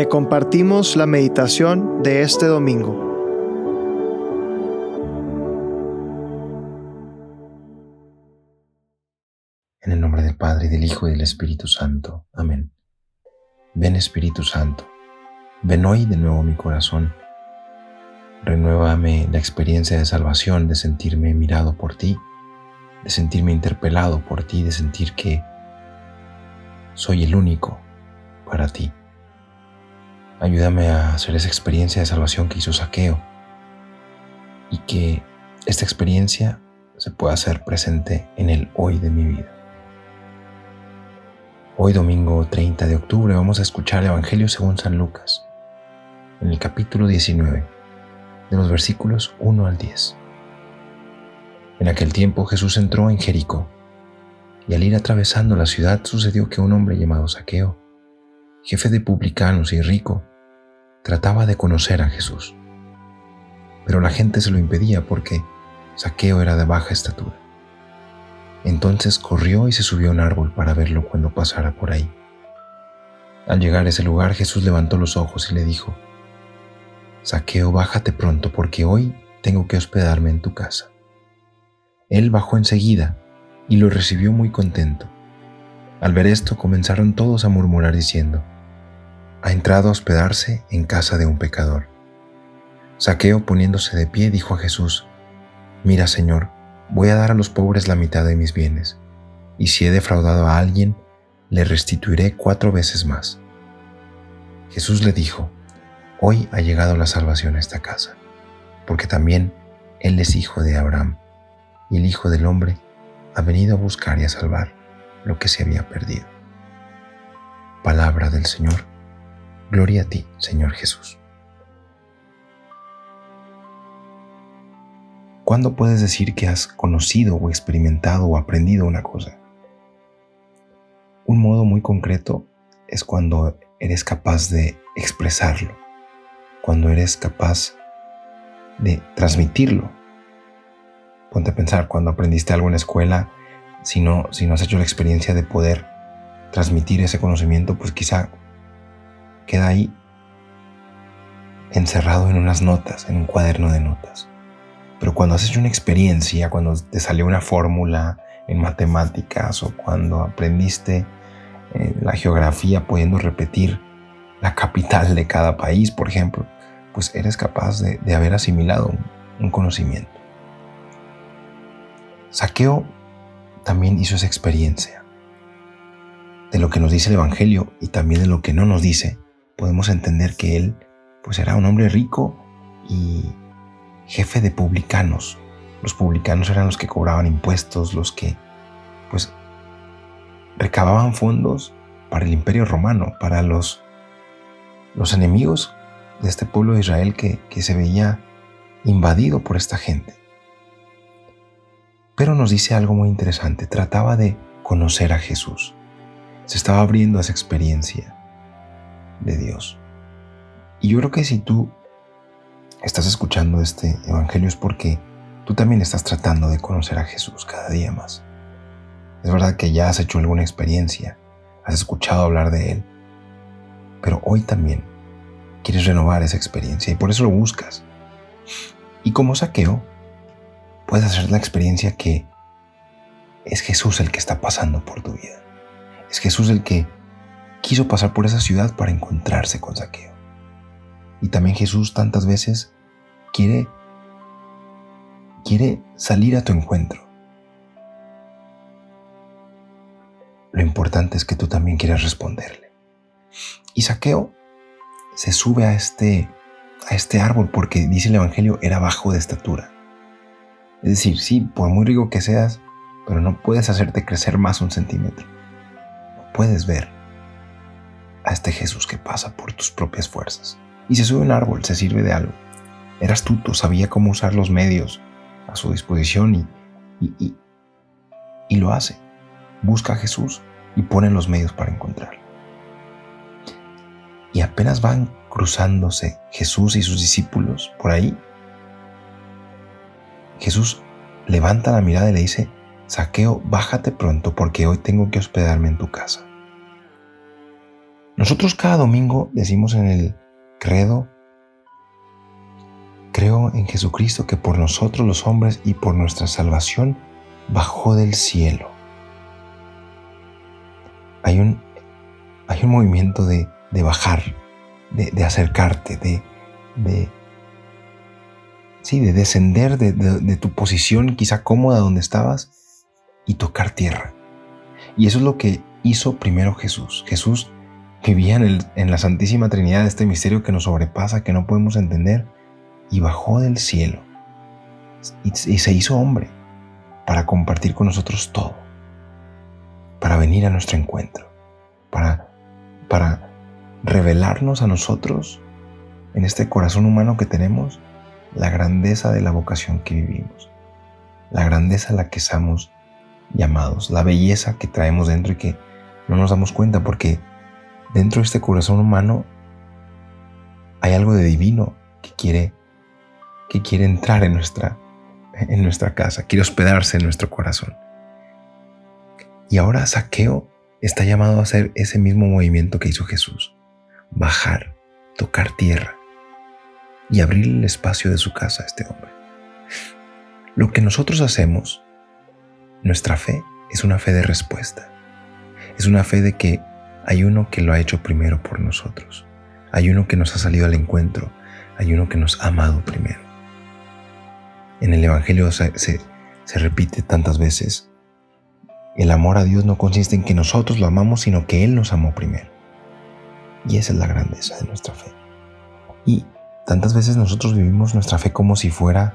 Te compartimos la meditación de este domingo. En el nombre del Padre, del Hijo y del Espíritu Santo. Amén. Ven Espíritu Santo, ven hoy de nuevo mi corazón. Renuévame la experiencia de salvación, de sentirme mirado por ti, de sentirme interpelado por ti, de sentir que soy el único para ti. Ayúdame a hacer esa experiencia de salvación que hizo Saqueo y que esta experiencia se pueda hacer presente en el hoy de mi vida. Hoy domingo 30 de octubre vamos a escuchar el Evangelio según San Lucas, en el capítulo 19, de los versículos 1 al 10. En aquel tiempo Jesús entró en Jericó, y al ir atravesando la ciudad sucedió que un hombre llamado Saqueo, jefe de publicanos y rico, trataba de conocer a Jesús. Pero la gente se lo impedía porque Saqueo era de baja estatura. Entonces corrió y se subió a un árbol para verlo cuando pasara por ahí. Al llegar a ese lugar Jesús levantó los ojos y le dijo, Saqueo, bájate pronto porque hoy tengo que hospedarme en tu casa. Él bajó enseguida y lo recibió muy contento. Al ver esto comenzaron todos a murmurar diciendo, ha entrado a hospedarse en casa de un pecador. Saqueo poniéndose de pie dijo a Jesús, Mira Señor, voy a dar a los pobres la mitad de mis bienes, y si he defraudado a alguien, le restituiré cuatro veces más. Jesús le dijo, Hoy ha llegado la salvación a esta casa, porque también Él es hijo de Abraham y el Hijo del Hombre ha venido a buscar y a salvar lo que se había perdido. Palabra del Señor. Gloria a ti, Señor Jesús. ¿Cuándo puedes decir que has conocido o experimentado o aprendido una cosa? Un modo muy concreto es cuando eres capaz de expresarlo, cuando eres capaz de transmitirlo Ponte a pensar, cuando aprendiste algo en la escuela, si no, si no has hecho la experiencia de poder transmitir ese conocimiento, pues quizá queda ahí encerrado en unas notas, en un cuaderno de notas. Pero cuando has hecho una experiencia, cuando te salió una fórmula en matemáticas o cuando aprendiste eh, la geografía pudiendo repetir la capital de cada país, por ejemplo, pues eres capaz de, haber asimilado un conocimiento. Saqueo también hizo esa experiencia. De lo que nos dice el Evangelio y también de lo que no nos dice, podemos entender que él pues era un hombre rico y jefe de publicanos. Los publicanos eran los que cobraban impuestos, los que pues recababan fondos para el imperio romano, para los, los enemigos de este pueblo de Israel que, que se veía invadido por esta gente. Pero nos dice algo muy interesante. Trataba de conocer a Jesús. Se estaba abriendo a esa experiencia de Dios. Y yo creo que si tú estás escuchando este Evangelio es porque tú también estás tratando de conocer a Jesús cada día más. Es verdad que ya has hecho alguna experiencia, has escuchado hablar de Él, pero hoy también quieres renovar esa experiencia y por eso lo buscas. Y como saqueo, puedes hacer la experiencia que es Jesús el que está pasando por tu vida. Es Jesús el que quiso pasar por esa ciudad para encontrarse con Saqueo. Y también Jesús tantas veces quiere quiere salir a tu encuentro. Lo importante es que tú también quieras responderle. Y Saqueo se sube a este a este árbol porque dice el evangelio era bajo de estatura. Es decir, sí, por muy rico que seas, pero no puedes hacerte crecer más un centímetro. No puedes ver a este Jesús que pasa por tus propias fuerzas. Y se sube un árbol, se sirve de algo. Era astuto, sabía cómo usar los medios a su disposición y, y, y lo hace. Busca a Jesús y pone los medios para encontrarlo. Y apenas van cruzándose Jesús y sus discípulos por ahí, Jesús levanta la mirada y le dice, Saqueo, bájate pronto porque hoy tengo que hospedarme en tu casa. Nosotros cada domingo decimos en el credo, creo en Jesucristo que por nosotros los hombres y por nuestra salvación bajó del cielo. Hay un, hay un movimiento de, bajar, de, acercarte, de, de, sí, de descender de, de tu posición quizá cómoda donde estabas y tocar tierra. Y eso es lo que hizo primero Jesús. Jesús vivía en, la Santísima Trinidad, este misterio que nos sobrepasa, que no podemos entender, y bajó del cielo y, se hizo hombre para compartir con nosotros todo, para venir a nuestro encuentro, para, para revelarnos a nosotros en este corazón humano que tenemos la grandeza de la vocación que vivimos, la grandeza a la que estamos llamados, la belleza que traemos dentro y que no nos damos cuenta porque dentro de este corazón humano hay algo de divino que quiere, que quiere entrar en nuestra, en nuestra casa, quiere hospedarse en nuestro corazón. Y ahora Saqueo está llamado a hacer ese mismo movimiento que hizo Jesús, bajar, tocar tierra y abrir el espacio de su casa a este hombre. Lo que nosotros hacemos, nuestra fe, es una fe de respuesta. Es una fe de que hay uno que lo ha hecho primero por nosotros. Hay uno que nos ha salido al encuentro. Hay uno que nos ha amado primero. En el Evangelio se, se, repite tantas veces. El amor a Dios no consiste en que nosotros lo amamos, sino que Él nos amó primero. Y esa es la grandeza de nuestra fe. Y tantas veces nosotros vivimos nuestra fe como si fuera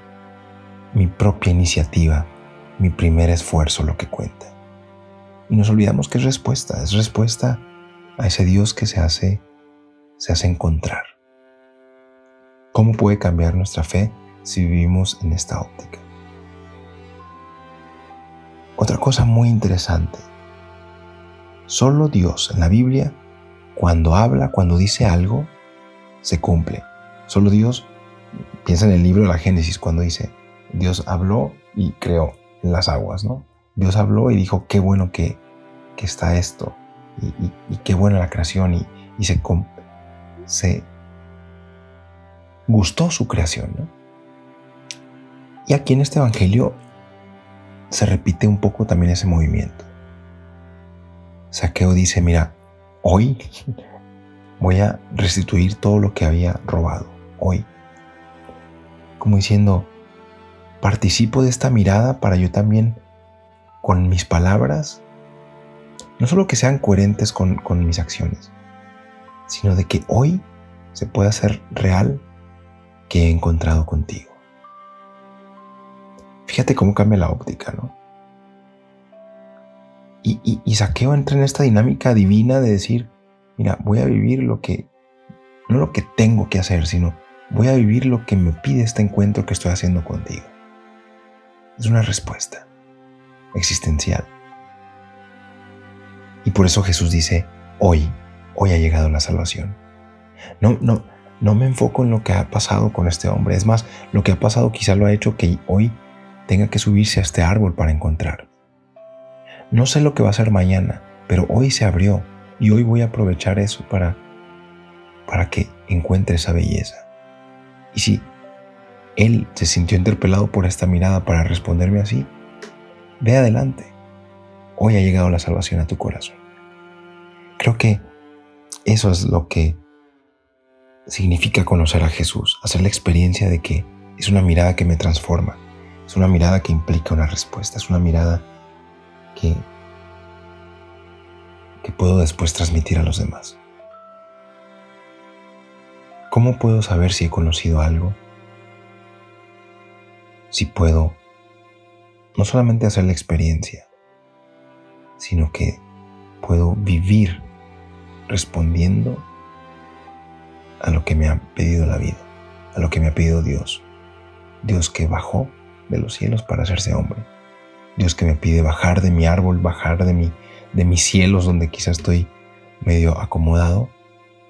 mi propia iniciativa, mi primer esfuerzo lo que cuenta. Y nos olvidamos que es respuesta, es respuesta a ese Dios que se hace, se hace encontrar. ¿Cómo puede cambiar nuestra fe si vivimos en esta óptica? Otra cosa muy interesante. Solo Dios en la Biblia, cuando habla, cuando dice algo, se cumple. Solo Dios, piensa en el libro de la Génesis, cuando dice, Dios habló y creó las aguas, ¿no? Dios habló y dijo, qué bueno que, que está esto y, qué buena la creación y, se, se gustó su creación. ¿no? Y aquí en este Evangelio se repite un poco también ese movimiento. Saqueo dice, mira, hoy voy a restituir todo lo que había robado, hoy. Como diciendo, participo de esta mirada para yo también, con mis palabras, no solo que sean coherentes con, mis acciones, sino de que hoy se pueda hacer real que he encontrado contigo. Fíjate cómo cambia la óptica, ¿no? Y, y, Saqueo entra en esta dinámica divina de decir, mira, voy a vivir lo que, no lo que tengo que hacer, sino voy a vivir lo que me pide este encuentro que estoy haciendo contigo. Es una respuesta existencial. Y por eso Jesús dice, hoy, hoy ha llegado la salvación. No, no, no me enfoco en lo que ha pasado con este hombre. Es más, lo que ha pasado quizá lo ha hecho que hoy tenga que subirse a este árbol para encontrar. No sé lo que va a ser mañana, pero hoy se abrió y hoy voy a aprovechar eso para, para que encuentre esa belleza. Y si él se sintió interpelado por esta mirada para responderme así, ve adelante. Hoy ha llegado la salvación a tu corazón. Creo que eso es lo que significa conocer a Jesús, hacer la experiencia de que es una mirada que me transforma, es una mirada que implica una respuesta, es una mirada que, que puedo después transmitir a los demás. ¿Cómo puedo saber si he conocido algo? Si puedo no solamente hacer la experiencia, sino que puedo vivir respondiendo a lo que me ha pedido la vida, a lo que me ha pedido Dios. Dios que bajó de los cielos para hacerse hombre. Dios que me pide bajar de mi árbol, bajar de, mi, de mis cielos donde quizás estoy medio acomodado,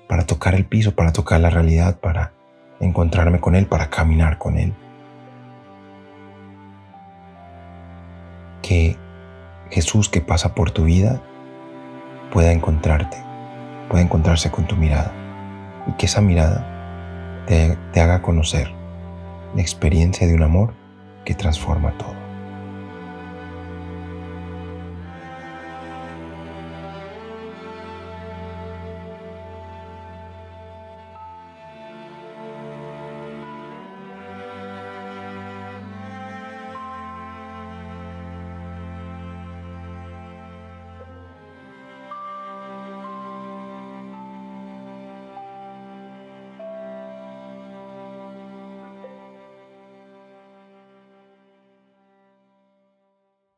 para tocar el piso, para tocar la realidad, para encontrarme con Él, para caminar con Él. Que Jesús que pasa por tu vida pueda encontrarte, pueda encontrarse con tu mirada y que esa mirada te, te haga conocer la experiencia de un amor que transforma todo.